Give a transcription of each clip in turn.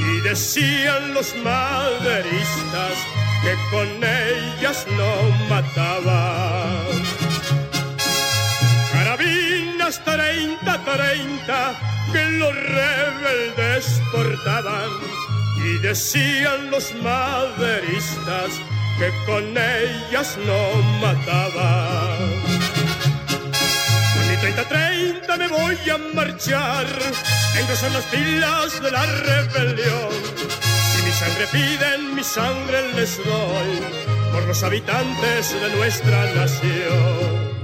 Y decían los maderistas que con ellas no mataban. Carabinas 30, 30 que los rebeldes portaban y decían los maderistas que con ellas no mataban. 30-30 me voy a marchar, son las filas de la rebelión. Si mi sangre piden, mi sangre les doy, por los habitantes de nuestra nación.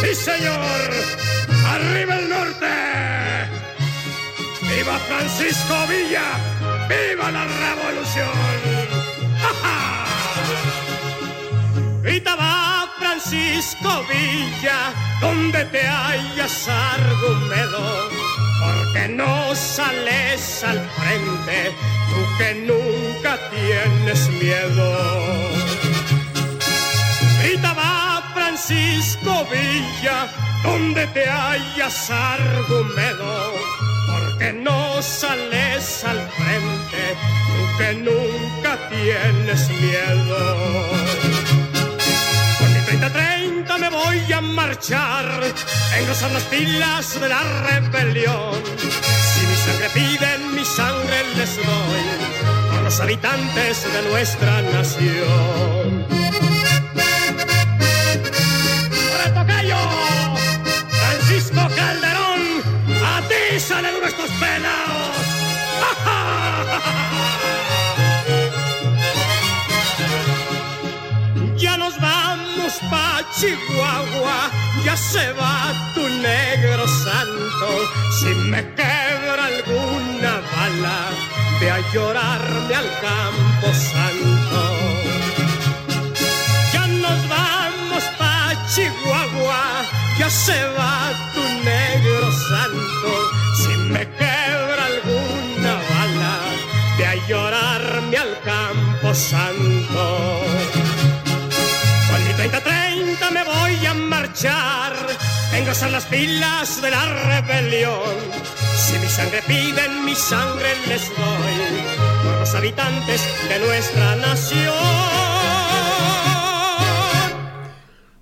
Sí, señor, arriba el norte. ¡Viva Francisco Villa! ¡Viva la revolución! ¡Ja, ja! Francisco Villa, donde te hayas argumedo, porque no sales al frente, tú que nunca tienes miedo. Grita va Francisco Villa, donde te hayas argumedo, porque no sales al frente, tú que nunca tienes miedo. 30 me voy a marchar, engrosar las pilas de la rebelión. Si mi sangre piden, mi sangre les doy a los habitantes de nuestra nación. ¡Por tocayo! Francisco Calderón, a ti salen nuestros pelados. ya pa' Chihuahua, ya se va tu negro santo. Si me quebra alguna bala, ve a llorarme al campo santo. Ya nos vamos pa' Chihuahua, ya se va tu negro santo. Si me quebra alguna bala, ve a llorarme al campo santo. Marchar, engrosar las pilas de la rebelión. Si mi sangre piden, mi sangre les doy por habitantes de nuestra nación.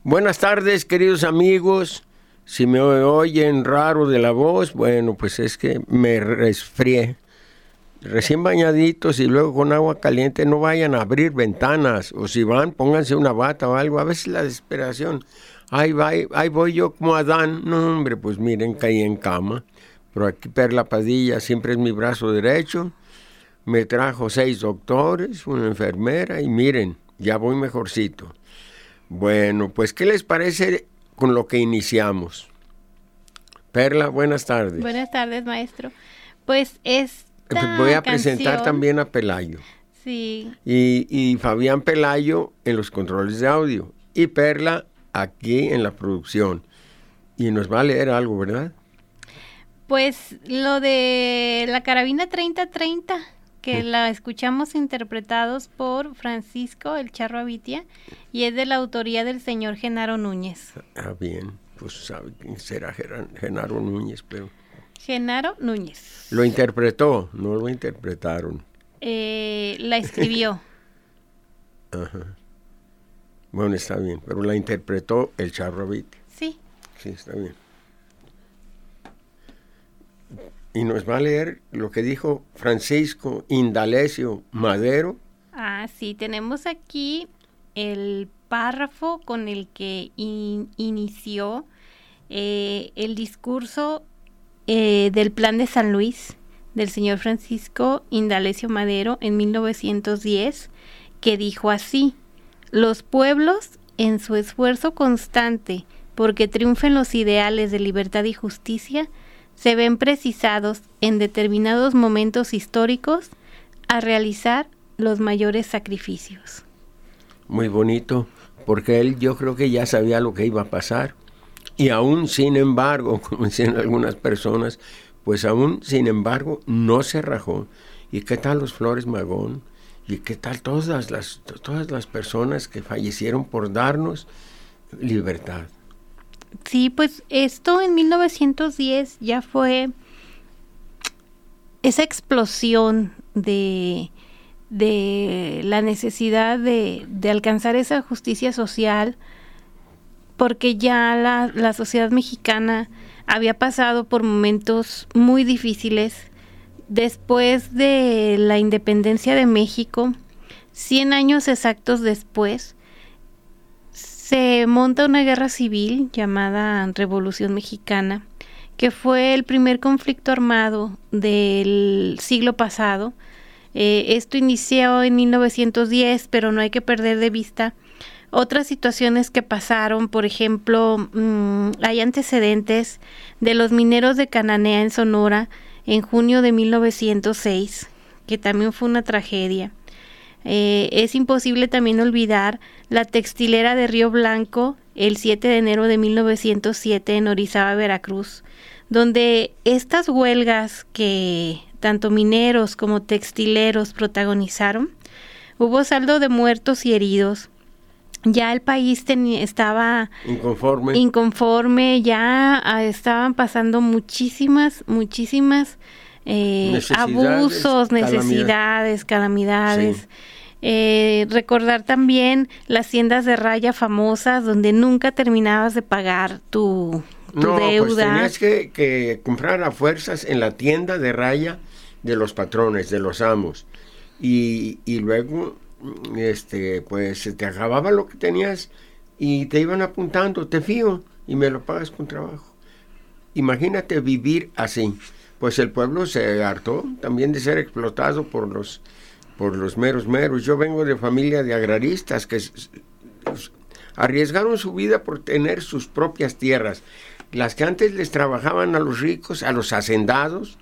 Buenas tardes, queridos amigos. Si me oyen raro de la voz, bueno, pues es que me resfrié recién bañaditos y luego con agua caliente no vayan a abrir ventanas o si van pónganse una bata o algo. A veces la desesperación, ahí, va, ahí voy yo como Adán. No, hombre, pues miren, caí en cama. Pero aquí Perla Padilla siempre es mi brazo derecho. Me trajo seis doctores, una enfermera y miren, ya voy mejorcito. Bueno, pues ¿qué les parece con lo que iniciamos? Perla, buenas tardes. Buenas tardes, maestro. Pues es Voy a presentar también a Pelayo. Sí. Y, Fabián Pelayo en los controles de audio. Y Perla aquí en la producción. Y nos va a leer algo, ¿verdad? Pues lo de la carabina 3030, que la escuchamos interpretados por Francisco El Charro Avitia, y es de la autoría del señor Genaro Núñez. Ah, bien, pues sabe quién será Genaro Núñez, pero... Genaro Núñez. Lo interpretó, no lo interpretaron. Eh, la escribió. Ajá. Bueno, está bien, pero la interpretó el Charrobit. Sí. Sí, está bien. Y nos va a leer lo que dijo Francisco Indalecio Madero Ah, sí, tenemos aquí el párrafo con el que inició eh, el discurso eh, del Plan de San Luis del señor Francisco Indalecio Madero en 1910, que dijo así, los pueblos, en su esfuerzo constante porque triunfen los ideales de libertad y justicia, se ven precisados en determinados momentos históricos a realizar los mayores sacrificios. Muy bonito, porque él yo creo que ya sabía lo que iba a pasar. Y aún, sin embargo, como dicen algunas personas, pues aún, sin embargo, no se rajó. ¿Y qué tal los Flores Magón? ¿Y qué tal todas las, todas las personas que fallecieron por darnos libertad? Sí, pues esto en 1910 ya fue esa explosión de, de la necesidad de, de, alcanzar esa justicia social, porque ya la, la sociedad mexicana había pasado por momentos muy difíciles. Después de la independencia de México, 100 años exactos después, se monta una guerra civil llamada Revolución Mexicana, que fue el primer conflicto armado del siglo pasado. Eh, esto inició en 1910, pero no hay que perder de vista otras situaciones que pasaron, por ejemplo, mm, hay antecedentes de los mineros de Cananea en Sonora en junio de 1906, que también fue una tragedia. Eh, es imposible también olvidar la textilera de Río Blanco el 7 de enero de 1907 en Orizaba, Veracruz, donde estas huelgas que tanto mineros como textileros protagonizaron, hubo saldo de muertos y heridos, ya el país estaba inconforme. inconforme, ya ah, estaban pasando muchísimas, muchísimas eh, abusos, necesidades, calamidades. Eh, recordar también las tiendas de raya famosas donde nunca terminabas de pagar tu, no, pues deuda. Pues tenías que, que comprar a fuerzas en la tienda de raya de los patrones, de los amos. Y, y luego este, pues se te acababa lo que tenías y te iban apuntando, te fío y me lo pagas con trabajo. Imagínate vivir así. Pues el pueblo se hartó también de ser explotado por los, por los meros meros. Yo vengo de familia de agraristas que arriesgaron su vida por tener sus propias tierras. Las que antes les trabajaban a los ricos, a los hacendados,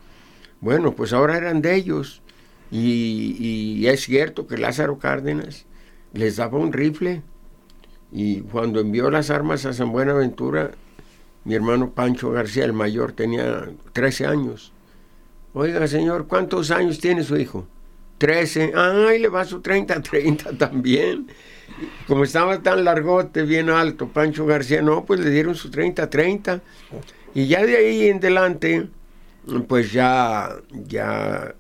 bueno, pues ahora eran de ellos y, es cierto que Lázaro Cárdenas les daba un rifle y cuando envió las armas a San Buenaventura, mi hermano Pancho García, el mayor, tenía 13 años. Oiga, señor, ¿cuántos años tiene su hijo? 13. Ay, le va su 30, 30 también. Como estaba tan largote, bien alto, Pancho García, no, pues le dieron su 30, 30. Y ya de ahí en adelante, pues ya, ya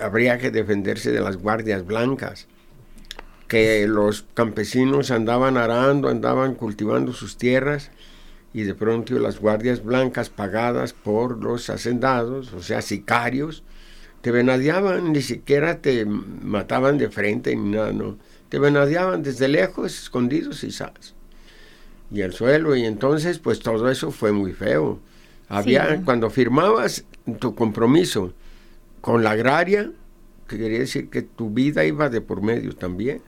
habría que defenderse de las guardias blancas, que los campesinos andaban arando, andaban cultivando sus tierras y de pronto las guardias blancas pagadas por los hacendados, o sea, sicarios, te venadeaban, ni siquiera te mataban de frente ni nada, no. Te venadeaban desde lejos, escondidos y sabes. Y el suelo, y entonces, pues todo eso fue muy feo. Había, cuando firmabas tu compromiso con la agraria, que quería decir que tu vida iba de por medio también.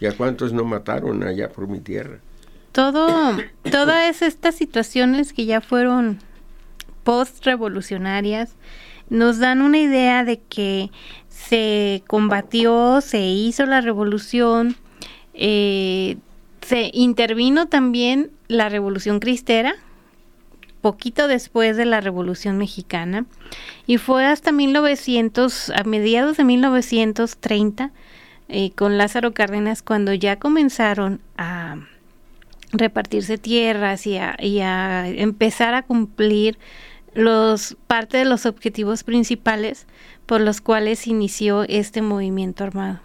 ¿Y a cuántos no mataron allá por mi tierra? Todo, todas estas situaciones que ya fueron post-revolucionarias nos dan una idea de que se combatió, se hizo la revolución, eh, se intervino también la revolución cristera, poquito después de la Revolución Mexicana y fue hasta 1900, a mediados de 1930, eh, con Lázaro Cárdenas, cuando ya comenzaron a repartirse tierras y a, y a empezar a cumplir los parte de los objetivos principales por los cuales inició este movimiento armado.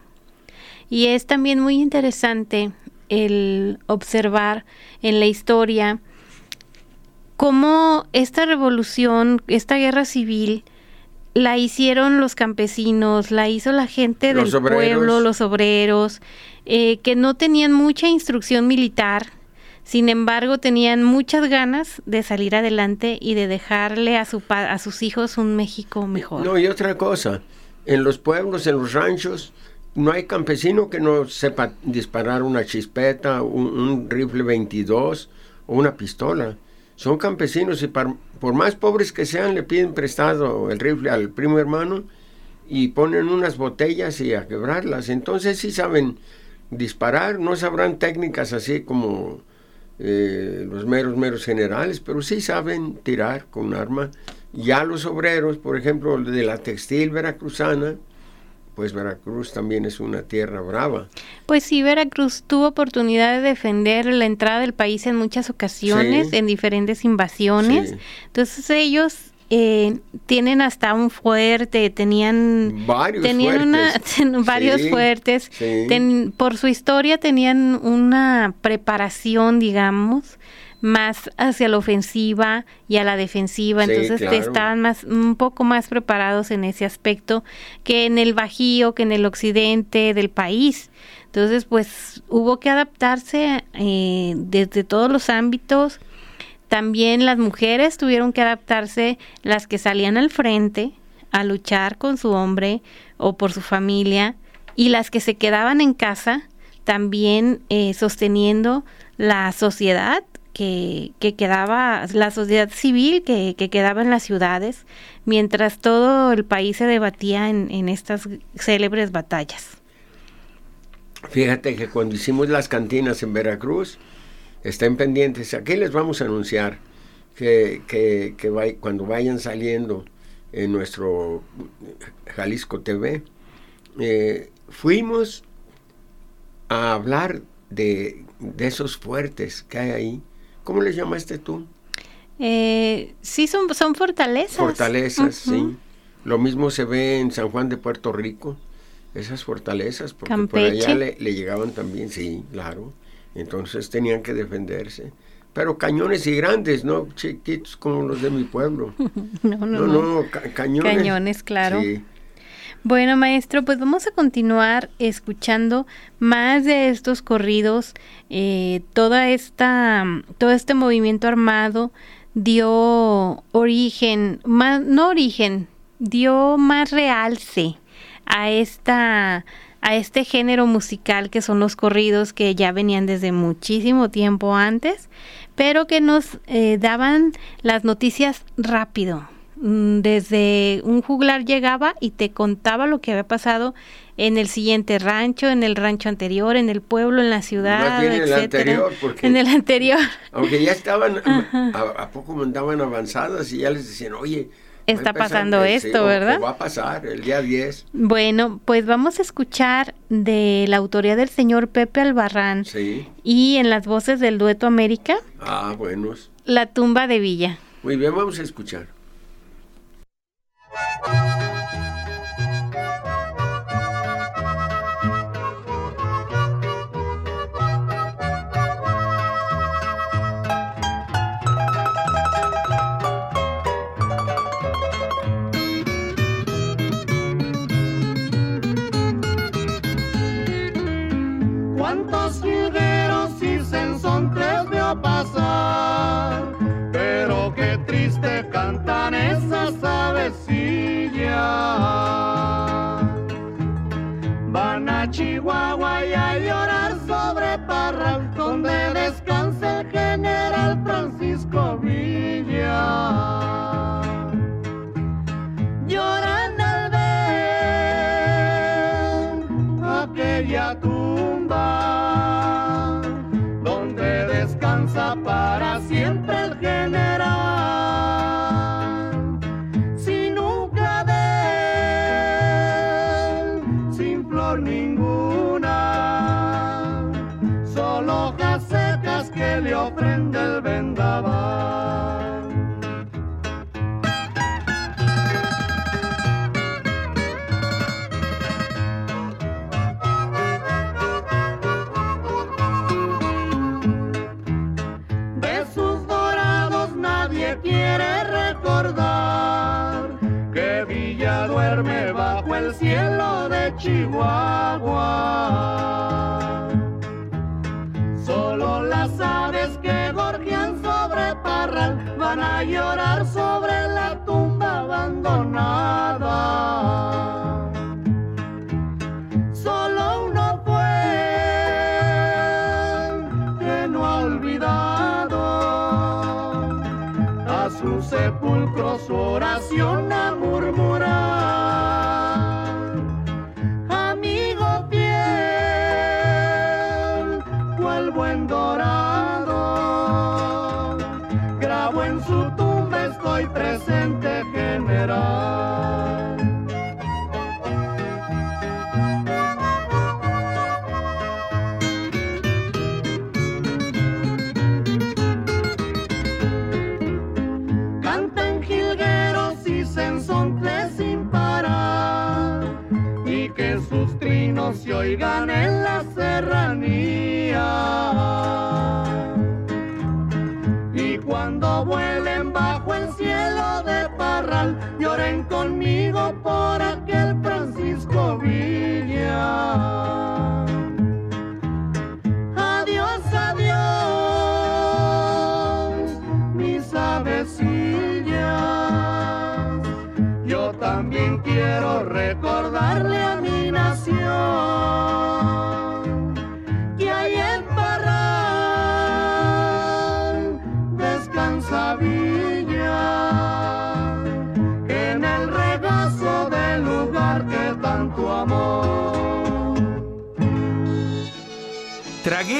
Y es también muy interesante el observar en la historia cómo esta revolución, esta guerra civil, la hicieron los campesinos, la hizo la gente Los del obreros. pueblo, los obreros, eh, que no tenían mucha instrucción militar, sin embargo tenían muchas ganas de salir adelante y de dejarle a, su pa- a sus hijos un México mejor. No, y otra cosa, en los pueblos, en los ranchos, no hay campesino que no sepa disparar una chispeta, un, un rifle 22 o una pistola. Son campesinos y por más pobres que sean, le piden prestado el rifle al primo hermano y ponen unas botellas y a quebrarlas. Entonces sí saben disparar, no sabrán técnicas así como eh, los meros, meros generales, pero sí saben tirar con un arma. Ya los obreros, por ejemplo, de la textil veracruzana, pues Veracruz también es una tierra brava. Pues sí, Veracruz tuvo oportunidad de defender la entrada del país en muchas ocasiones, Sí. en diferentes invasiones. Sí. Entonces ellos eh, tienen hasta un fuerte, tenían Varios tenían una- fuertes. ten- varios Sí, fuertes. sí. Ten- por su historia tenían una preparación, digamos, más hacia la ofensiva y a la defensiva. Sí, Entonces claro. estaban más, un poco más preparados en ese aspecto que en el Bajío, que en el occidente del país. Entonces, pues hubo que adaptarse eh, desde todos los ámbitos. También las mujeres tuvieron que adaptarse, las que salían al frente a luchar con su hombre o por su familia, y las que se quedaban en casa también eh, sosteniendo la sociedad que, que quedaba, la sociedad civil que, que quedaba en las ciudades, mientras todo el país se debatía en, en estas célebres batallas. Fíjate que cuando hicimos las cantinas en Veracruz, estén pendientes. Aquí les vamos a anunciar que, que, que cuando vayan saliendo en nuestro Jalisco TV, eh, fuimos a hablar de, de esos fuertes que hay ahí. ¿Cómo les llamaste tú? Eh, sí, son, son fortalezas. Fortalezas, sí. Lo mismo se ve en San Juan de Puerto Rico, esas fortalezas, porque por allá le, le llegaban también, sí, claro. Entonces tenían que defenderse. Pero cañones y grandes, no chiquitos como los de mi pueblo. No, no, No, no. no, ca- cañones. Cañones, claro. Sí. Bueno, maestro, pues vamos a continuar escuchando más de estos corridos. Eh, toda esta, todo este movimiento armado dio origen, más, no origen, dio más realce a esta a este género musical que son los corridos que ya venían desde muchísimo tiempo antes, pero que nos eh, daban las noticias rápido. Mm, Desde un juglar llegaba y te contaba lo que había pasado en el siguiente rancho, en el rancho anterior, en el pueblo, en la ciudad, Más bien en el anterior, porque- En el anterior. Aunque ya estaban, a, a poco mandaban avanzadas y ya les decían, oye, Está pasando esto, o ¿verdad? va a pasar el día 10. Bueno, pues vamos a escuchar de la autoría del señor Pepe Albarrán Sí. y en las voces del dueto América, Ah, buenos. La tumba de Villa. Muy bien, vamos a escuchar. Cuántos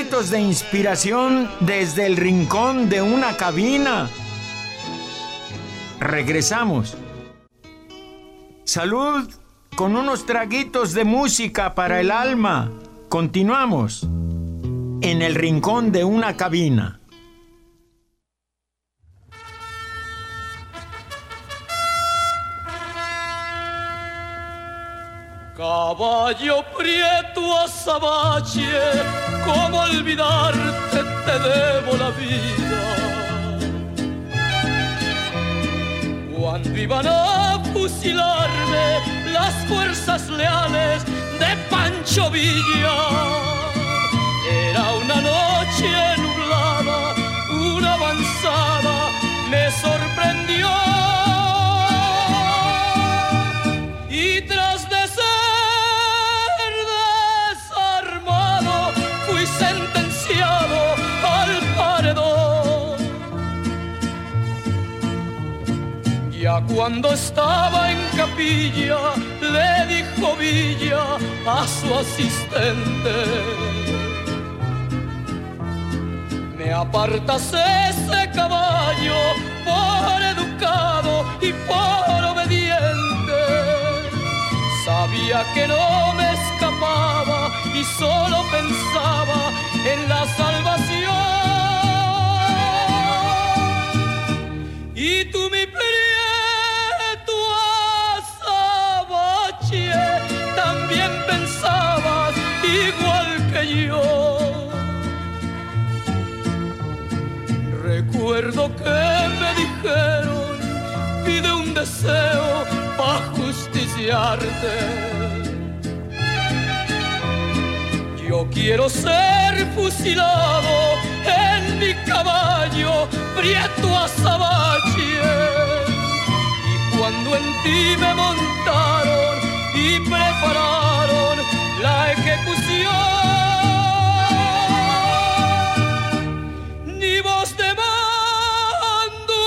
De inspiración desde el rincón de una cabina. Regresamos. Salud con unos traguitos de música para el alma. Continuamos en el rincón de una cabina. Caballo prieto azabache, ¿cómo olvidarte? Te debo la vida. Cuando iban a fusilarme las fuerzas leales de Pancho Villa, era una noche nublada, una avanzada me sorprendió. Cuando estaba en capilla, le dijo Villa a su asistente. Me apartas ese caballo por educado y por obediente. Sabía que no me escapaba y solo pensaba en la salvación. Y tú mi igual que yo. Recuerdo que me dijeron, pide un deseo para justiciarte. Yo quiero ser fusilado en mi caballo, prieto azabache. Y cuando en ti me montaron y prepararon la ejecución, ni voz de mando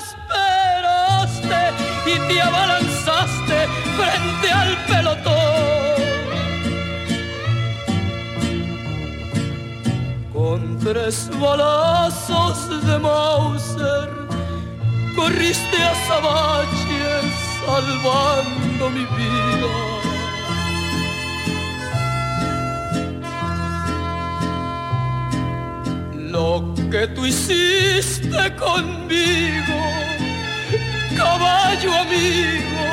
esperaste y te abalanzaste frente al pelotón. Con tres balazos de Mauser corriste a Sabache salvando mi vida. Lo que tú hiciste conmigo, caballo amigo,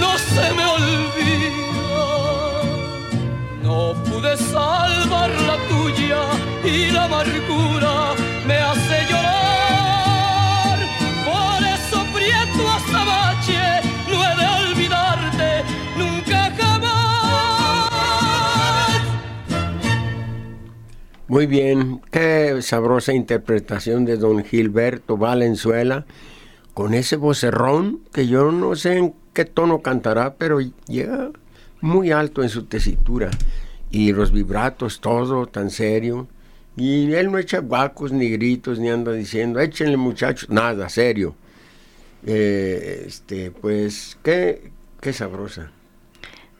no se me olvida. No pude salvar la tuya y la amargura me hace llorar. Por eso prieto azabache, no Muy bien, qué sabrosa interpretación de don Gilberto Valenzuela, con ese vocerrón que yo no sé en qué tono cantará, pero llega muy alto en su tesitura y los vibratos, todo tan serio. Y él no echa guacos ni gritos ni anda diciendo, échenle muchachos, nada, serio. Eh, este, pues, qué, qué sabrosa.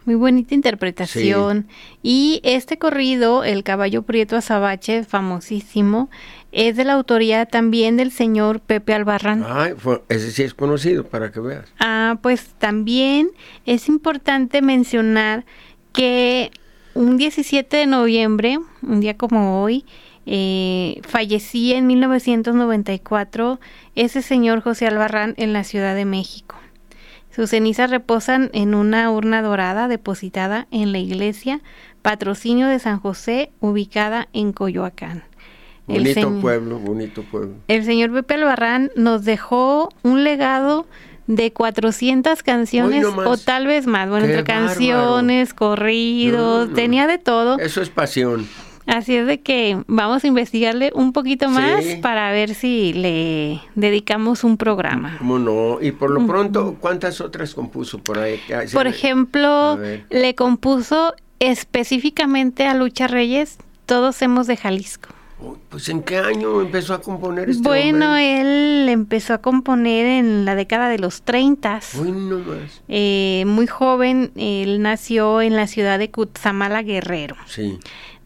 Muy bonita interpretación. Y este corrido, El caballo prieto azabache, famosísimo, es de la autoría también del señor Pepe Albarrán. Ay, fue- ese sí es conocido, para que veas. Ah, pues también es importante mencionar que un 17 de noviembre, un día como hoy, eh, fallecía en 1994 ese señor José Albarrán en la Ciudad de México. Sus cenizas reposan en una urna dorada depositada en la iglesia Patrocinio de San José, ubicada en Coyoacán. El Bonito pueblo, bonito pueblo. el señor Pepe Albarrán nos dejó un legado de 400 canciones no o tal vez más. Bueno, Qué entre bárbaro. canciones, corridos, No, no. tenía de todo. Eso es pasión. Así es de que vamos a investigarle un poquito más Sí. para ver si le dedicamos un programa. ¿Cómo no? Y por lo pronto, ¿cuántas otras compuso por ahí? Se Por ejemplo, le compuso específicamente a Lucha Reyes, Todos hemos de Jalisco. Uy, Pues ¿en qué año empezó a componer este Bueno, hombre? él empezó a componer en la década de los 30. Uy, no más. Eh, muy joven, él nació en la ciudad de Cutzamala, Guerrero. Sí.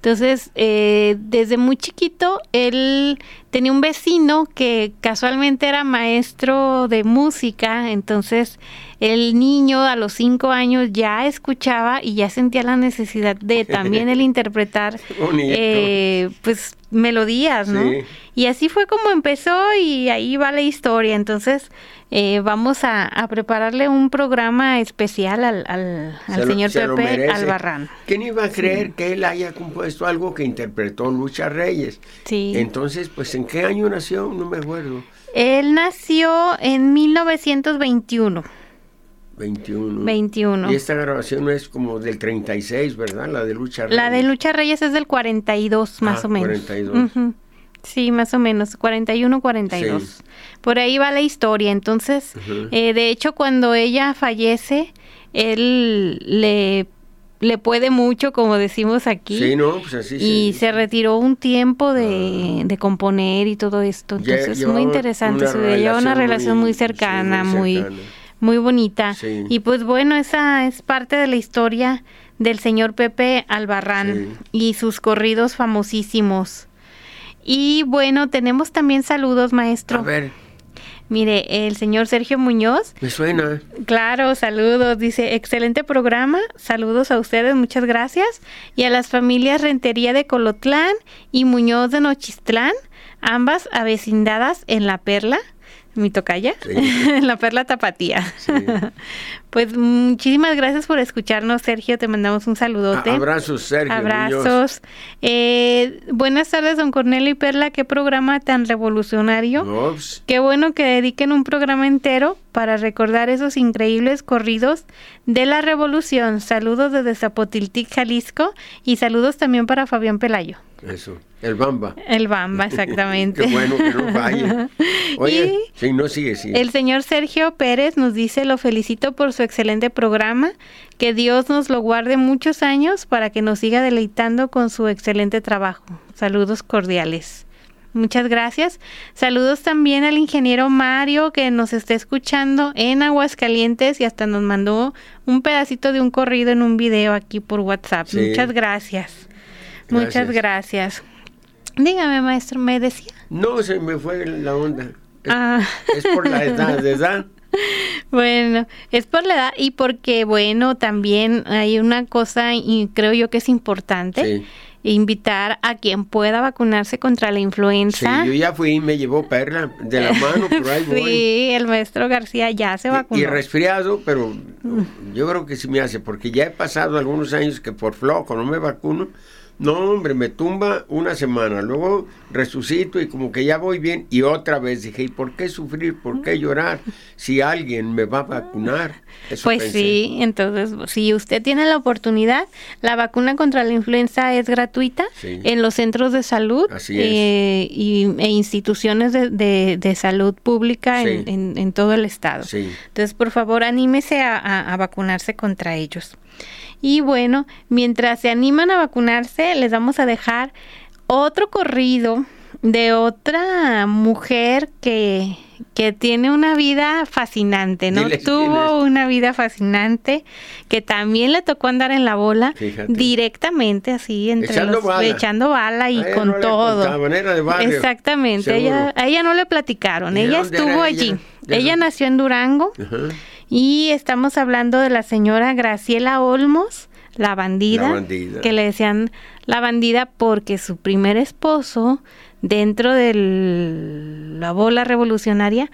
Entonces, eh, desde muy chiquito, él tenía un vecino que casualmente era maestro de música, entonces el niño a los cinco años ya escuchaba y ya sentía la necesidad de también él interpretar eh, pues melodías, ¿no? Sí. Y así fue como empezó y ahí va la historia. Entonces, eh, vamos a, a prepararle un programa especial al, al, al lo- señor se Pepe. Albarrán. ¿Quién iba a creer que él haya compuesto algo que interpretó Lucha Reyes? Sí. Entonces, pues, ¿en qué año nació? No me acuerdo. Él nació en 1921. 21. 21. Y esta grabación es como del 36, ¿verdad? La de Lucha Reyes. La de Lucha Reyes es del 42, más Ah, o menos. 42. Ujú. Sí, más o menos, 41, 42. Sí. Por ahí va la historia. Entonces, eh, de hecho, cuando ella fallece, él le, le puede mucho, como decimos aquí. Sí, no, pues así y se- se retiró un tiempo de, de componer y todo esto. Entonces, llevaba muy interesante. una su vida. Lleva una relación relación muy- cercana, muy muy, cercana. muy bonita. Sí. Y pues bueno, esa es parte de la historia del señor Pepe Albarrán y sus corridos famosísimos. Y bueno, tenemos también saludos, maestro. A ver, Mire, el señor Sergio Muñoz, me suena. claro, saludos, dice, excelente programa, saludos a ustedes, muchas gracias, y a las familias Rentería de Colotlán y Muñoz de Nochistlán, ambas avecindadas en La Perla, mi tocaya, Sí. La Perla Tapatía. Sí. Pues muchísimas gracias por escucharnos, Sergio, te mandamos un saludote. Abrazos, Sergio. Abrazos. Eh, buenas tardes, don Cornelio y Perla. Qué programa tan revolucionario. Qué bueno que dediquen un programa entero para recordar esos increíbles corridos de la revolución. Saludos desde Zapotiltic, Jalisco. Y saludos también para Fabián Pelayo. Eso. El Bamba. El Bamba, exactamente. Qué bueno que no. Oye, Y- sí, no sigue. El señor Sergio Pérez nos dice, lo felicito por su excelente programa, que Dios nos lo guarde muchos años para que nos siga deleitando con su excelente trabajo. Saludos cordiales. Muchas gracias. Saludos también al ingeniero Mario que nos está escuchando en Aguascalientes y hasta nos mandó un pedacito de un corrido en un video aquí por WhatsApp. Sí. Muchas gracias. Muchas Gracias. Dígame, maestro, me decía. No, se me fue la onda. Es, Ah. es por la edad. Bueno, es por la edad y porque, bueno, también hay una cosa y creo yo que es importante. Sí. Invitar a quien pueda vacunarse contra la Sí, influenza. yo ya fui y me llevó Perla de la mano, pero ahí voy. Sí, el maestro García ya se Y- vacunó. Y, resfriado, pero yo creo que sí me hace, porque ya he pasado algunos años que por flojo no me vacuno, No, hombre, me tumba una semana, luego resucito y como que ya voy bien y otra vez dije, ¿y por qué sufrir? ¿Por qué llorar si alguien me va a vacunar? Eso Pues pensé. sí, entonces si usted tiene la oportunidad, la vacuna contra la influenza es gratuita Sí. en los centros de salud eh, y, e instituciones de, de- de salud pública en, en- en todo el estado. Sí. Entonces, por favor, anímese a, a- a vacunarse contra ellos. Y bueno, mientras se animan a vacunarse, les vamos a dejar otro corrido de otra mujer que, que tiene una vida fascinante, ¿no? Diles Tuvo una vida fascinante que también le tocó andar en la bola Fíjate. directamente así entre Echando los bala. echando bala y con no todo. de barrio, Exactamente, seguro. ella, a ella no le platicaron, ¿Y de ella estuvo ella? allí. Ella nació en Durango. Ajá. Y estamos hablando de la señora Graciela Olmos, la bandida, La bandida. que le decían la bandida porque su primer esposo, dentro de la bola revolucionaria,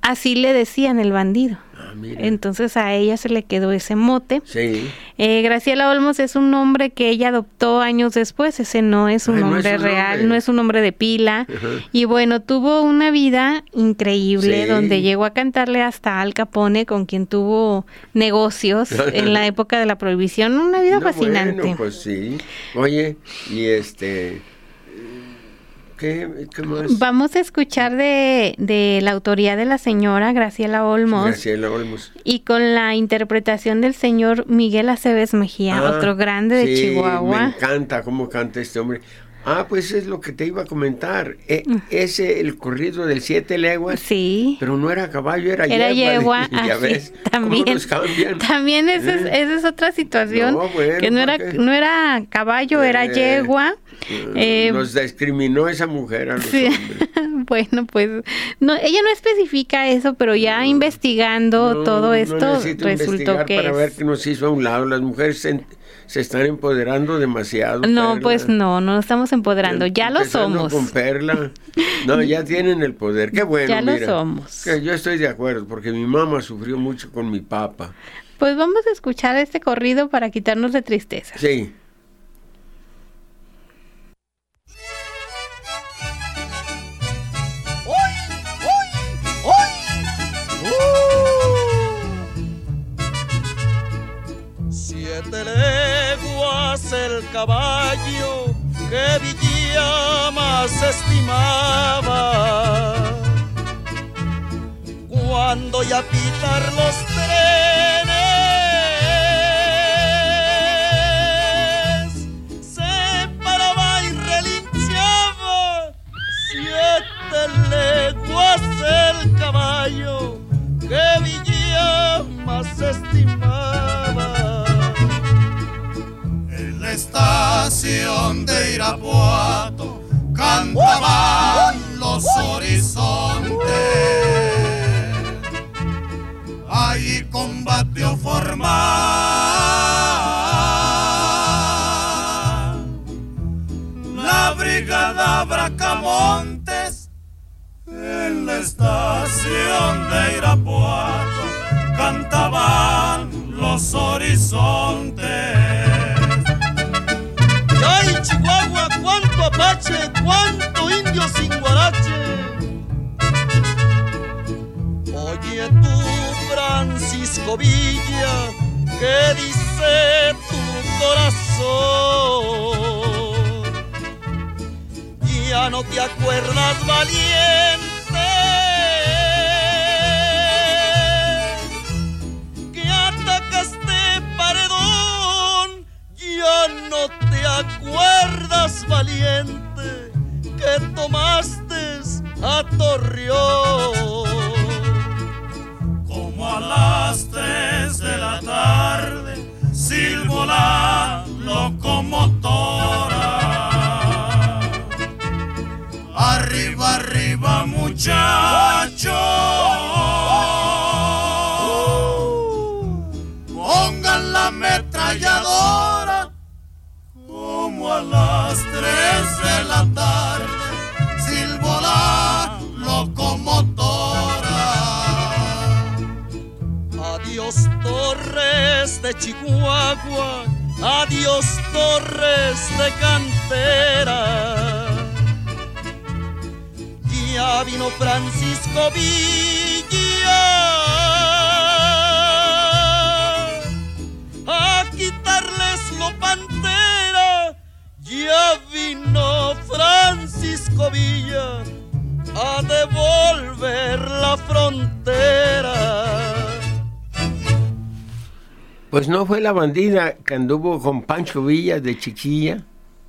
así le decían el bandido. Ah, mira. Entonces a ella se le quedó ese mote. Sí. Eh, Graciela Olmos es un nombre que ella adoptó años después, ese no es un Ay, no es nombre un real, nombre. no es un nombre de pila. Ajá. Y bueno, tuvo una vida increíble Sí. donde llegó a cantarle hasta Al Capone, con quien tuvo negocios en la época de la prohibición. Una vida No, fascinante. Bueno, pues sí. Oye, y este. ¿Qué, qué más? Vamos a escuchar de, de la autoría de la señora Graciela Olmos Graciela Olmos. y con la interpretación del señor Miguel Aceves Mejía, Ah, otro grande de sí, Me Chihuahua. encanta cómo canta este hombre. Ah, pues es lo que te iba a comentar. E- ese, el corrido del siete leguas, Mm. Sí. pero no era caballo, era, Era yegua, ya ah, ves, cómo también. nos cambian. También esa es, ¿Eh? esa es otra situación, No, bueno, que no era, no era caballo, era Eh, yegua. Eh, Nos discriminó esa mujer a los sí. hombres. bueno, pues no, ella no especifica eso, pero ya investigando todo esto resultó que para es. ver que nos hizo a un lado. Las mujeres se están empoderando demasiado. No, Perla. pues no, no nos estamos empoderando, ya lo somos. Con Perla. No, ya tienen el poder. Qué bueno. Ya lo mira. somos. Que yo estoy de acuerdo, porque mi mamá sufrió mucho con mi papá. Pues vamos a escuchar este corrido para quitarnos de tristeza. Sí. El caballo que Villa más estimaba. Cuando ya pitar los trenes, se paraba y relinchaba. Siete leguas el caballo que Villa más estimaba. Estación de Irapuato cantaban los horizontes. Ahí combatió formal la brigada Bracamontes en la estación de Irapuato cantaban los horizontes. ¡Ay, Chihuahua! ¡Cuánto apache! ¡Cuánto indio sin guarache! Oye tú, Francisco Villa, ¿qué dice tu corazón? Ya no te acuerdas, valiente, acuerdas, valiente, que tomaste a Torreón. Como a las tres de la tarde silbó la locomotora. Arriba, arriba, muchachos. Pongan la ametralladora Chihuahua, Adiós torres de cantera. Ya vino Francisco Villa a quitarles lo pantera. Ya vino Francisco Villa a devolver la frontera. Pues no fue la bandida que anduvo con Pancho Villa de chiquilla.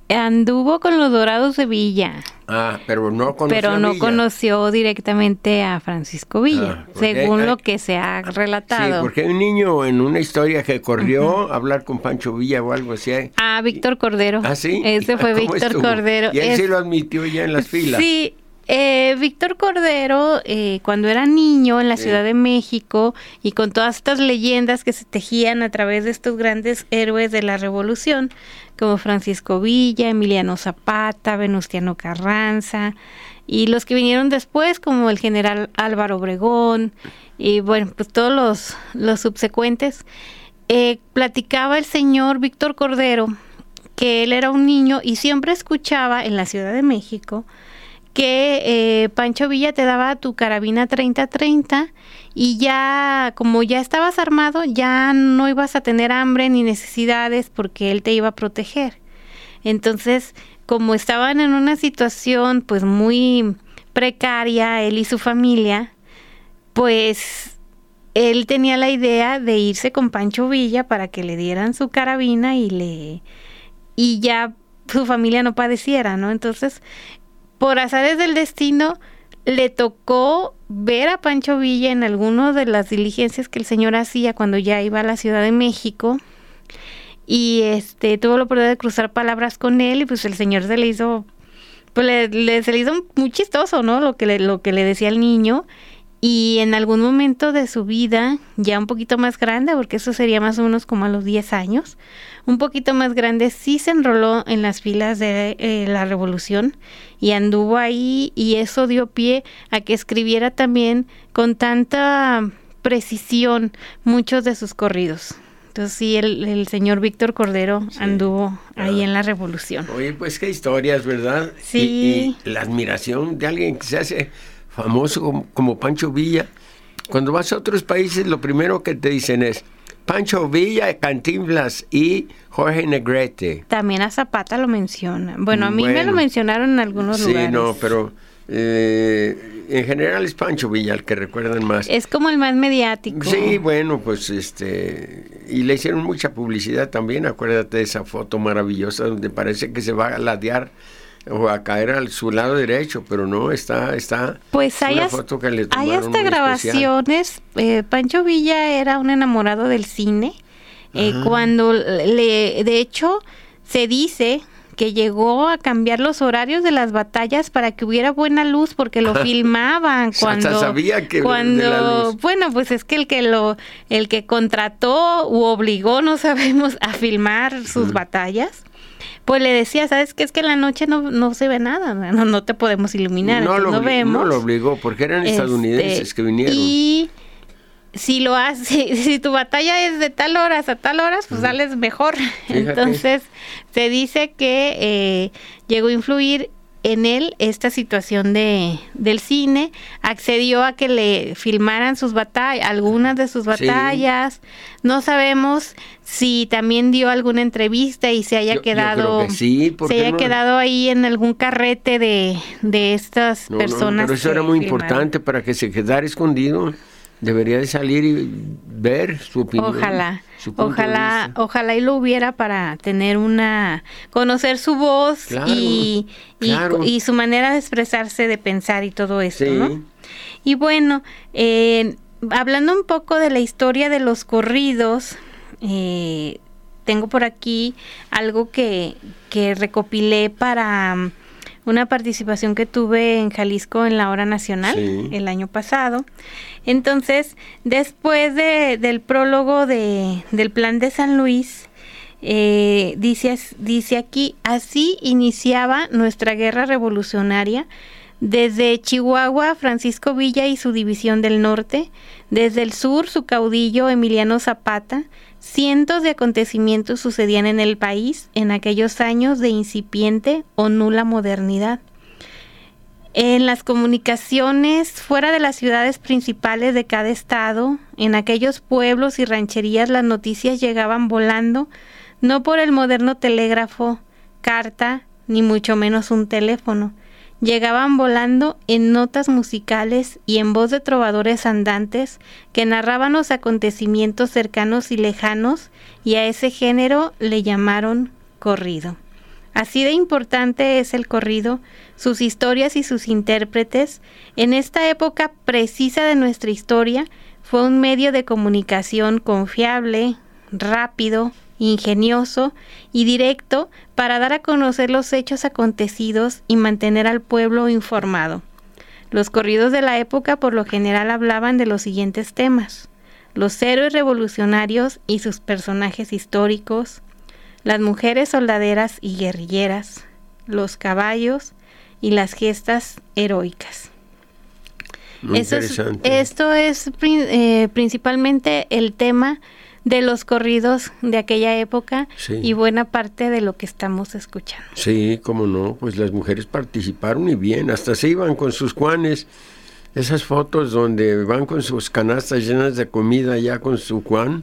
Anduvo con los Dorados de Villa. Ah, pero no conoció pero a no Villa. conoció directamente a Francisco Villa, Ah, según hay- lo que se ha Sí, relatado. porque hay un niño en una historia que corrió a hablar con Pancho Villa o algo así. Ah, Víctor Cordero. ¿Ah, sí? Ese fue ¿Cómo Víctor estuvo? Cordero. Y él Es- sí lo admitió ya en las filas. Sí, eh, Víctor Cordero, eh, cuando era niño en la Sí. Ciudad de México y con todas estas leyendas que se tejían a través de estos grandes héroes de la Revolución, como Francisco Villa, Emiliano Zapata, Venustiano Carranza, y los que vinieron después, como el general Álvaro Obregón, y bueno, pues todos los, los subsecuentes, eh, platicaba el señor Víctor Cordero que él era un niño y siempre escuchaba en la Ciudad de México que eh, Pancho Villa te daba tu carabina 30-30 y ya, como ya estabas armado, ya no ibas a tener hambre ni necesidades porque él te iba a proteger. Entonces, como estaban en una situación pues muy precaria, él y su familia, pues él tenía la idea de irse con Pancho Villa para que le dieran su carabina y le y ya su familia no padeciera, ¿no? Entonces, por azares del destino, le tocó ver a Pancho Villa en alguna de las diligencias que el señor hacía cuando ya iba a la Ciudad de México y este tuvo la oportunidad de cruzar palabras con él y pues el señor se le hizo pues le, le- se le hizo muy chistoso, ¿no? Lo que le, lo que le decía el niño y en algún momento de su vida, ya un poquito más grande, porque eso sería más o menos como a los 10 años, un poquito más grande, sí se enroló en las filas de eh, la revolución y anduvo ahí y eso dio pie a que escribiera también con tanta precisión muchos de sus corridos. Entonces sí, el, el señor Víctor Cordero anduvo ahí en la revolución. Oye, pues qué historias, ¿verdad? Sí. Y, y la admiración de alguien que se hace famoso como, como Pancho Villa. Cuando vas a otros países, lo primero que te dicen es Pancho Villa, Cantinflas y Jorge Negrete. También a Zapata lo mencionan. Bueno, a mí me lo mencionaron en algunos Sí, lugares. no, pero eh, en general es Pancho Villa el que recuerdan más. Es como el más mediático. Sí, bueno, pues este. Y le hicieron mucha publicidad también. Acuérdate de esa foto maravillosa donde parece que se va a ladear o a caer al su lado derecho, pero no, está. está Pues es hay, una foto que le hay tomaron hasta muy especial. grabaciones. Eh, Pancho Villa era un enamorado del cine. Eh, cuando le, de hecho, se dice que llegó a cambiar los horarios de las batallas para que hubiera buena luz porque lo filmaban Hasta cuando sabía que de cuando la luz. bueno pues es que el que lo el que contrató u obligó no sabemos a filmar sus batallas pues le decía sabes que es que en la noche no, no se ve nada no, no te podemos iluminar No lo, no vemos no lo obligó, porque eran estadounidenses este, que vinieron. Y si lo haces, si, si tu batalla es de tal horas a tal horas, pues sales mejor. Fíjate. Entonces, se dice que eh, llegó a influir en él esta situación de del cine, accedió a que le filmaran sus batallas, algunas de sus Sí. batallas. No sabemos si también dio alguna entrevista y se haya Yo- quedado creo que sí, ¿por se haya no? quedado ahí en algún carrete de, de estas No, no, personas. pero eso era muy filmaron. importante para que se quedara escondido. Debería de salir y ver su opinión. Ojalá, su ojalá, ojalá y lo hubiera para tener una, conocer su voz Claro, y, y, claro. y su manera de expresarse, de pensar y todo esto, Sí. ¿no? Y bueno, eh, hablando un poco de la historia de los corridos, eh, tengo por aquí algo que, que recopilé para una participación que tuve en Jalisco en la hora nacional Sí. el año pasado. Entonces, después de, del prólogo de, del plan de San Luis, eh, dice, dice aquí, así iniciaba nuestra guerra revolucionaria desde Chihuahua, Francisco Villa y su división del norte, desde el sur, su caudillo Emiliano Zapata, cientos de acontecimientos sucedían en el país en aquellos años de incipiente o nula modernidad. En las comunicaciones fuera de las ciudades principales de cada estado, en aquellos pueblos y rancherías las noticias llegaban volando, no por el moderno telégrafo, carta, ni mucho menos un teléfono, llegaban volando en notas musicales y en voz de trovadores andantes que narraban los acontecimientos cercanos y lejanos y a ese género le llamaron corrido. Así de importante es el corrido, sus historias y sus intérpretes, en esta época precisa de nuestra historia, fue un medio de comunicación confiable, rápido, ingenioso y directo para dar a conocer los hechos acontecidos y mantener al pueblo informado. Los corridos de la época por lo general hablaban de los siguientes temas. Los héroes revolucionarios y sus personajes históricos, las mujeres soldaderas y guerrilleras, los caballos y las gestas heroicas. esto es eh, principalmente el tema de los corridos de aquella época y buena parte de lo que estamos escuchando. Sí, cómo no, pues las mujeres participaron y bien, hasta se iban con sus juanes. Esas fotos donde van con sus canastas llenas de comida ya con su juan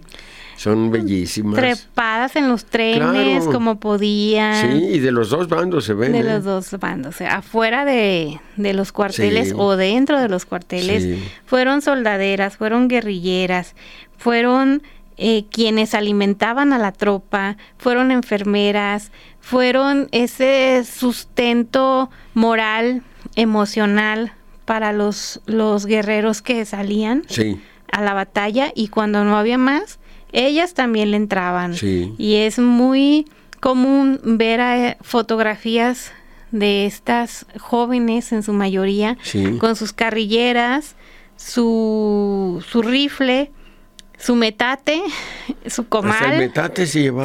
son bellísimas. Trepadas en los trenes como podían. Sí, y de los dos bandos se ven. De ¿eh? los dos bandos, afuera de, los cuarteles o dentro de los cuarteles. Fueron soldaderas, fueron guerrilleras, fueron eh, quienes alimentaban a la tropa, fueron enfermeras, fueron ese sustento moral, emocional para los, los guerreros que salían a la batalla y cuando no había más, ellas también le entraban. Y es muy común ver eh, fotografías de estas jóvenes en su mayoría con sus carrilleras, su, su rifle, su metate, su comal,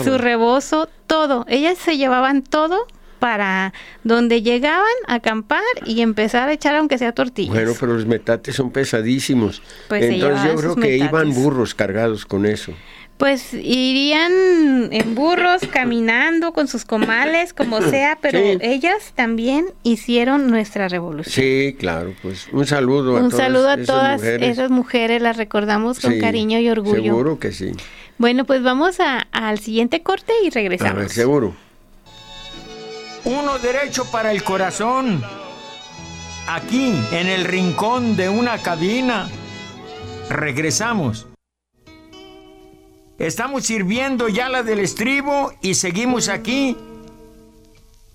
su rebozo, todo. Ellas se llevaban todo para donde llegaban a acampar y empezar a echar aunque sea tortillas. Bueno, pero los metates son pesadísimos. Pues Entonces yo creo que iban burros cargados con eso. Pues irían en burros, caminando con sus comales, como sea, pero ellas también hicieron nuestra revolución. Sí, claro, pues un saludo a Un saludo a todas esas mujeres, las recordamos con cariño y orgullo. Seguro que sí. Bueno, pues vamos al siguiente corte y regresamos. A ver, seguro. Uno derecho para el corazón. Aquí, en el rincón de una cabina. Regresamos. Estamos sirviendo ya la del estribo y seguimos aquí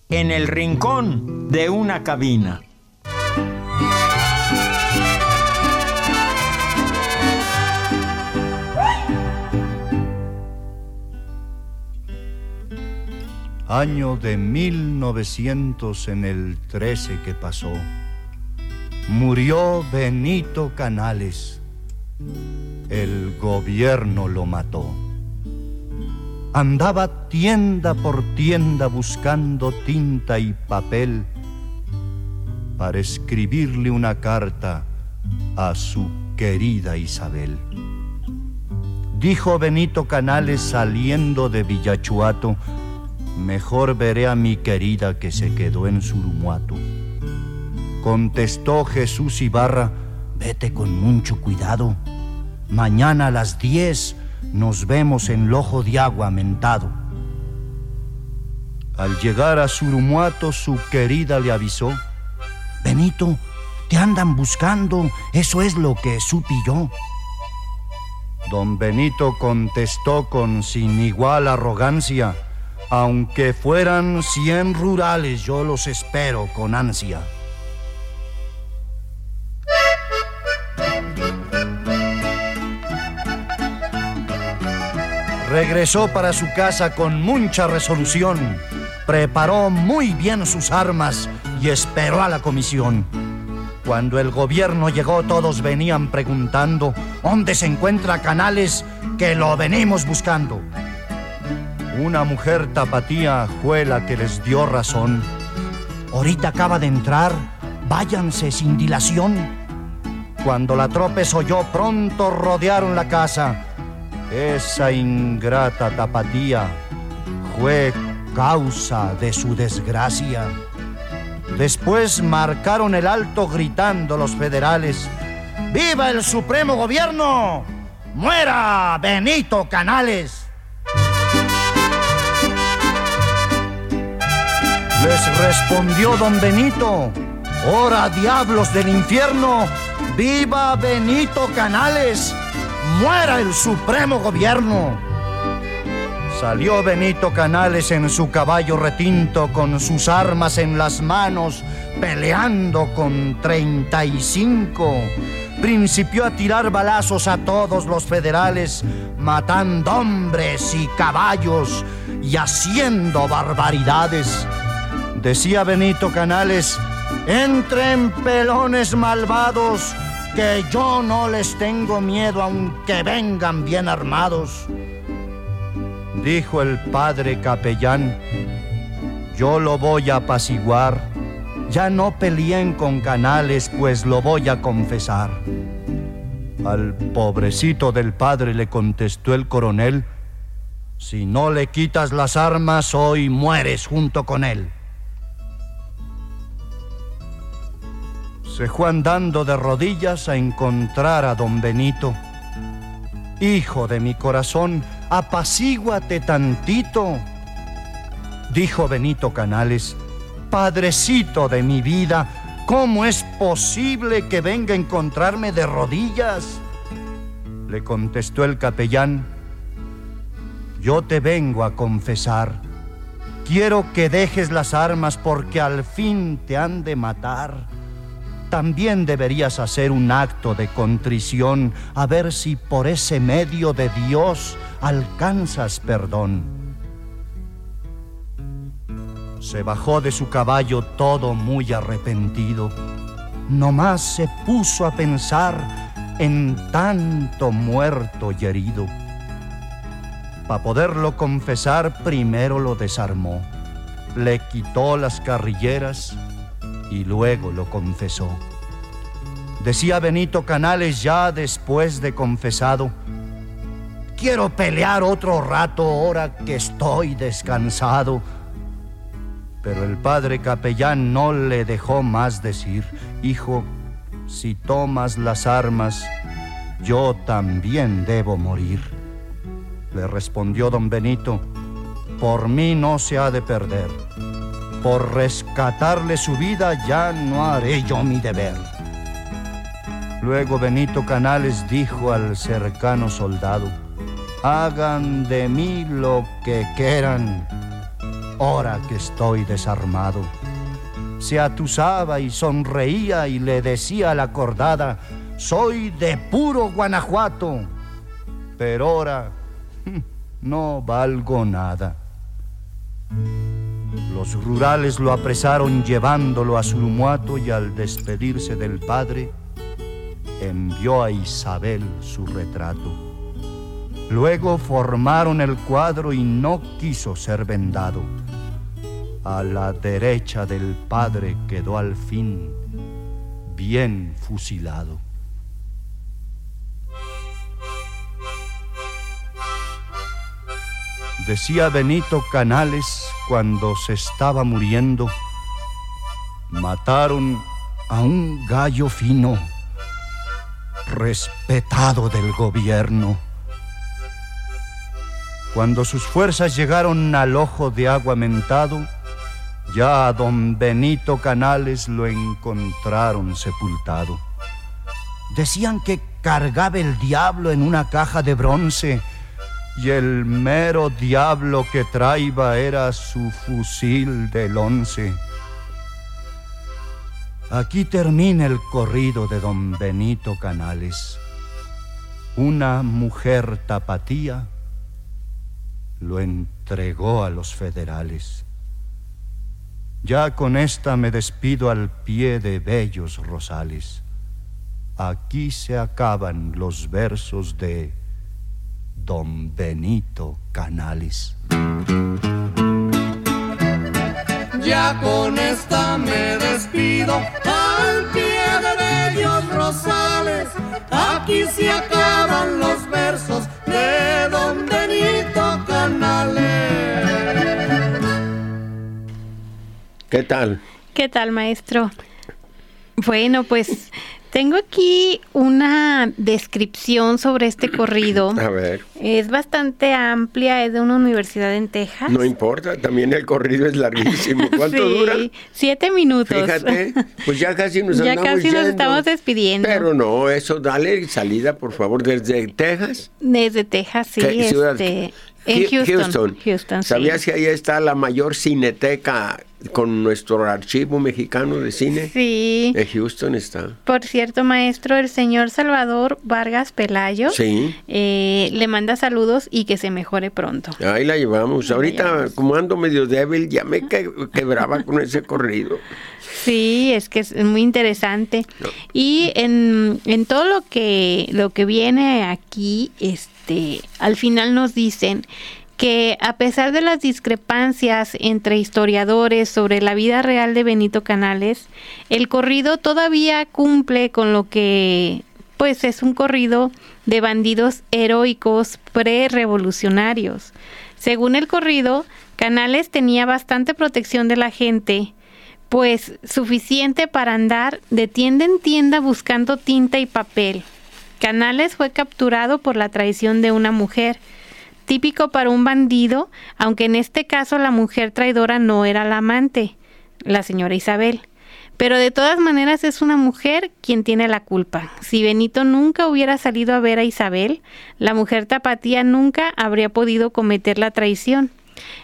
en el rincón de una cabina. Año de 1900 en el 13 que pasó. Murió Benito Canales el gobierno lo mató. Andaba tienda por tienda buscando tinta y papel para escribirle una carta a su querida Isabel. Dijo Benito Canales saliendo de Villachuato, mejor veré a mi querida que se quedó en Surumuato. Contestó Jesús Ibarra, vete con mucho cuidado Mañana a las 10 nos vemos en Lojo de Agua mentado. Al llegar a Surumuato, su querida le avisó: Benito, te andan buscando, eso es lo que supe yo. Don Benito contestó con sin igual arrogancia: Aunque fueran cien rurales, yo los espero con ansia. Regresó para su casa con mucha resolución, preparó muy bien sus armas y esperó a la comisión. Cuando el gobierno llegó todos venían preguntando dónde se encuentra Canales que lo venimos buscando. Una mujer tapatía fue la que les dio razón. Ahorita acaba de entrar, váyanse sin dilación. Cuando la tropa oyó, pronto rodearon la casa esa ingrata tapatía fue causa de su desgracia. Después marcaron el alto gritando los federales, ¡Viva el Supremo Gobierno! ¡Muera Benito Canales! Les respondió don Benito, ¡Hora diablos del infierno! ¡Viva Benito Canales! ¡Muera el Supremo Gobierno! Salió Benito Canales en su caballo retinto con sus armas en las manos, peleando con 35. Principió a tirar balazos a todos los federales, matando hombres y caballos y haciendo barbaridades. Decía Benito Canales, entren pelones malvados, que yo no les tengo miedo aunque vengan bien armados dijo el padre capellán, yo lo voy a apaciguar, ya no peleen con canales, pues lo voy a confesar. Al pobrecito del padre le contestó el coronel, si no le quitas las armas, hoy mueres junto con él. Se andando de rodillas a encontrar a don Benito. Hijo de mi corazón, apacíguate tantito. Dijo Benito Canales, Padrecito de mi vida, ¿cómo es posible que venga a encontrarme de rodillas? Le contestó el capellán, yo te vengo a confesar. Quiero que dejes las armas porque al fin te han de matar. También deberías hacer un acto de contrición a ver si por ese medio de Dios alcanzas perdón. Se bajó de su caballo todo muy arrepentido. Nomás se puso a pensar en tanto muerto y herido. Para poderlo confesar, primero lo desarmó, le quitó las carrilleras y luego lo confesó. Decía Benito Canales ya después de confesado, quiero pelear otro rato ahora que estoy descansado. Pero el padre capellán no le dejó más decir, hijo, si tomas las armas, yo también debo morir. Le respondió don Benito, por mí no se ha de perder. Por rescatarle su vida ya no haré yo mi deber. Luego Benito Canales dijo al cercano soldado, hagan de mí lo que quieran, ahora que estoy desarmado. Se atusaba y sonreía y le decía a la acordada, soy de puro Guanajuato, pero ahora no valgo nada. Los rurales lo apresaron llevándolo a Surumuato y al despedirse del padre, envió a Isabel su retrato. Luego formaron el cuadro y no quiso ser vendado. A la derecha del padre quedó al fin bien fusilado. Decía Benito Canales cuando se estaba muriendo, mataron a un gallo fino, respetado del gobierno. Cuando sus fuerzas llegaron al ojo de agua mentado, ya a don Benito Canales lo encontraron sepultado. Decían que cargaba el diablo en una caja de bronce y el mero diablo que traía era su fusil del once. Aquí termina el corrido de don Benito Canales. Una mujer tapatía lo entregó a los federales. Ya con esta me despido al pie de bellos rosales. Aquí se acaban los versos de Don Benito Canales. Ya con esta me despido al pie de bellos rosales rosales, aquí se acaban los versos de don Benito Canales. ¿Qué tal? ¿Qué tal, maestro? Bueno, pues tengo aquí una descripción sobre este corrido. A ver, Es bastante amplia, es de una universidad en Texas. no importa, también el corrido es larguísimo. ¿Cuánto Sí, dura? Siete minutos. Fíjate, pues ya casi nos Ya andamos casi nos yendo. estamos despidiendo. Pero no, eso dale salida, por favor, desde Texas. Desde Texas, sí, ¿Qué ciudad? En Houston. Houston, sí. ¿Sabías que ahí está la mayor cineteca con nuestro archivo mexicano de cine? Sí. En Houston está. Por cierto, maestro, el señor Salvador Vargas Pelayo Sí. eh, le manda saludos y que se mejore pronto. Ahí la llevamos. Ahí la Ahorita, llevamos. como ando medio débil, ya me que- quebraba con ese corrido. Sí, es que es muy interesante. Y en, en todo lo que, lo que viene aquí, este, al final nos dicen que a pesar de las discrepancias entre historiadores sobre la vida real de Benito Canales, el corrido todavía cumple con lo que pues es un corrido de bandidos heroicos pre-revolucionarios. Según el corrido, Canales tenía bastante protección de la gente, pues suficiente para andar de tienda en tienda buscando tinta y papel. Canales fue capturado por la traición de una mujer, típico para un bandido, aunque en este caso la mujer traidora no era la amante, la señora Isabel. Pero de todas maneras es una mujer quien tiene la culpa. Si Benito nunca hubiera salido a ver a Isabel, la mujer tapatía nunca habría podido cometer la traición.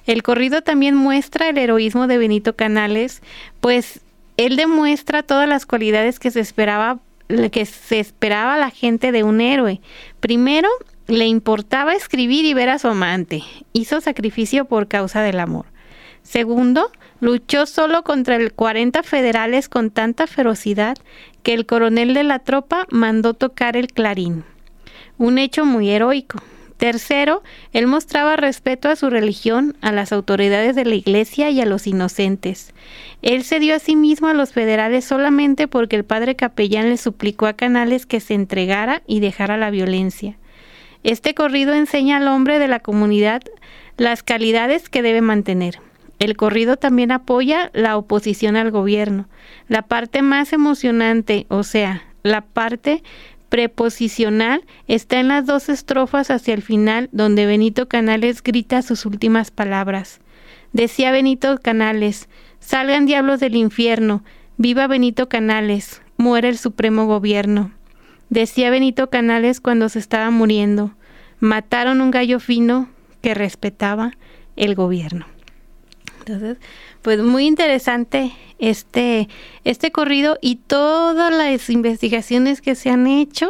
El corrido también muestra el heroísmo de Benito Canales, pues él demuestra todas las cualidades que se esperaba que se esperaba la gente de un héroe. Primero, le importaba escribir y ver a su amante. Hizo sacrificio por causa del amor. Segundo, luchó solo contra el 40 federales con tanta ferocidad que el coronel de la tropa mandó tocar el clarín. Un hecho muy heroico. Tercero, él mostraba respeto a su religión, a las autoridades de la iglesia y a los inocentes. Él se dio a sí mismo a los federales solamente porque el padre capellán le suplicó a Canales que se entregara y dejara la violencia. Este corrido enseña al hombre de la comunidad las calidades que debe mantener. El corrido también apoya la oposición al gobierno. La parte más emocionante, o sea, la parte preposicional, está en las dos estrofas hacia el final, donde Benito Canales grita sus últimas palabras. Decía Benito Canales, salgan diablos del infierno, viva Benito Canales, muere el supremo gobierno. Decía Benito Canales cuando se estaba muriendo, mataron un gallo fino que respetaba el gobierno. Entonces, pues muy interesante este, este corrido y todas las investigaciones que se han hecho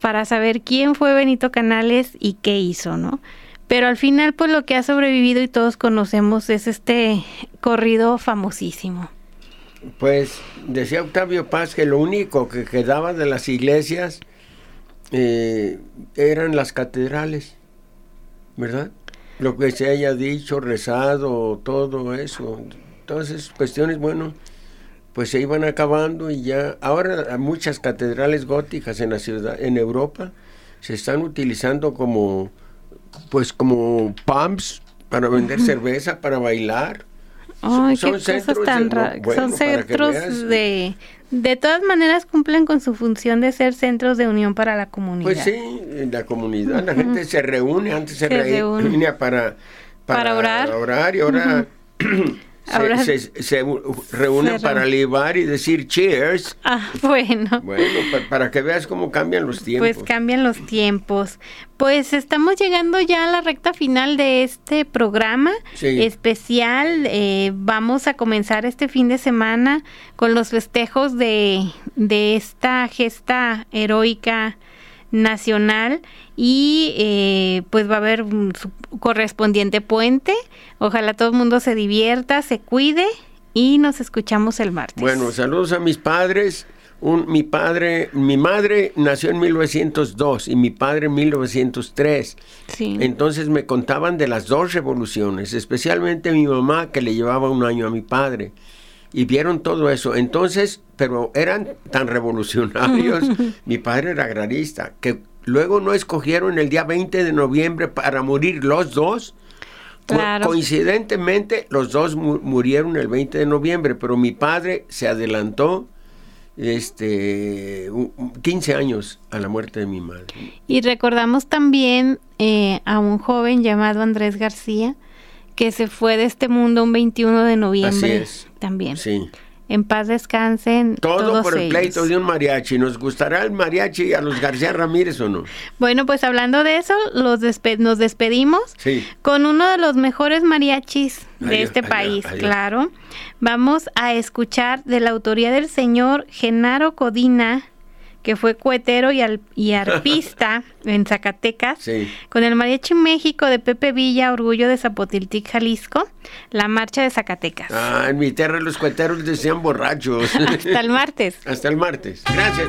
para saber quién fue Benito Canales y qué hizo, ¿no? Pero al final, pues lo que ha sobrevivido y todos conocemos es este corrido famosísimo. Pues decía Octavio Paz que lo único que quedaba de las iglesias eh, eran las catedrales, ¿verdad? Lo que se haya dicho, rezado, todo eso. Entonces, cuestiones, bueno, pues se iban acabando y ya. Ahora muchas catedrales góticas en la ciudad, en Europa, se están utilizando como, pues como pubs para vender cerveza, para bailar. Ay, Son qué cosas centros tan de- bueno, Son centros veas. de... De todas maneras cumplen con su función de ser centros de unión para la comunidad. Pues sí, la comunidad la gente se reúne, antes se, Se reúne para, Para orar. y ahora, Ahora- se- se reúnen Se para libar y decir cheers. Ah, bueno. Bueno, pa- para que veas cómo cambian los tiempos. Pues cambian los tiempos. Pues estamos llegando ya a la recta final de este programa Sí. especial. Eh, vamos a comenzar este fin de semana con los festejos de, de esta gesta heroica nacional y eh, pues va a haber su correspondiente puente. Ojalá todo el mundo se divierta, se cuide y nos escuchamos el martes. Bueno, saludos a mis padres. Un, mi padre, mi madre nació en 1902 y mi padre en 1903. sí. Entonces me contaban de las dos revoluciones, especialmente mi mamá que le llevaba un año a mi padre. y vieron todo eso. Entonces, pero eran tan revolucionarios, mi padre era agrarista, que luego no escogieron el día 20 de noviembre para morir los dos. Co- Claro. Coincidentemente, los dos mu- murieron el 20 de noviembre, pero mi padre se adelantó este, u- u- 15 años a la muerte de mi madre. Y recordamos también eh, a un joven llamado Andrés García que se fue de este mundo un 21 de noviembre es. también. Sí. En paz descansen Todo todos por el ellos. pleito de un mariachi. ¿Nos gustará el mariachi a los García Ramírez o no? Bueno, pues hablando de eso, los despe- nos despedimos Sí. con uno de los mejores mariachis de Allá, este allá, país, allá. claro. Vamos a escuchar de la autoría del señor Genaro Codina, que fue cuetero y, al- y arpista en Zacatecas, Sí. con el Mariachi México de Pepe Villa, Orgullo de Zapotiltic, Jalisco, la marcha de Zacatecas. Ah, en mi tierra los cueteros decían borrachos. Hasta el martes. Hasta el martes. Gracias.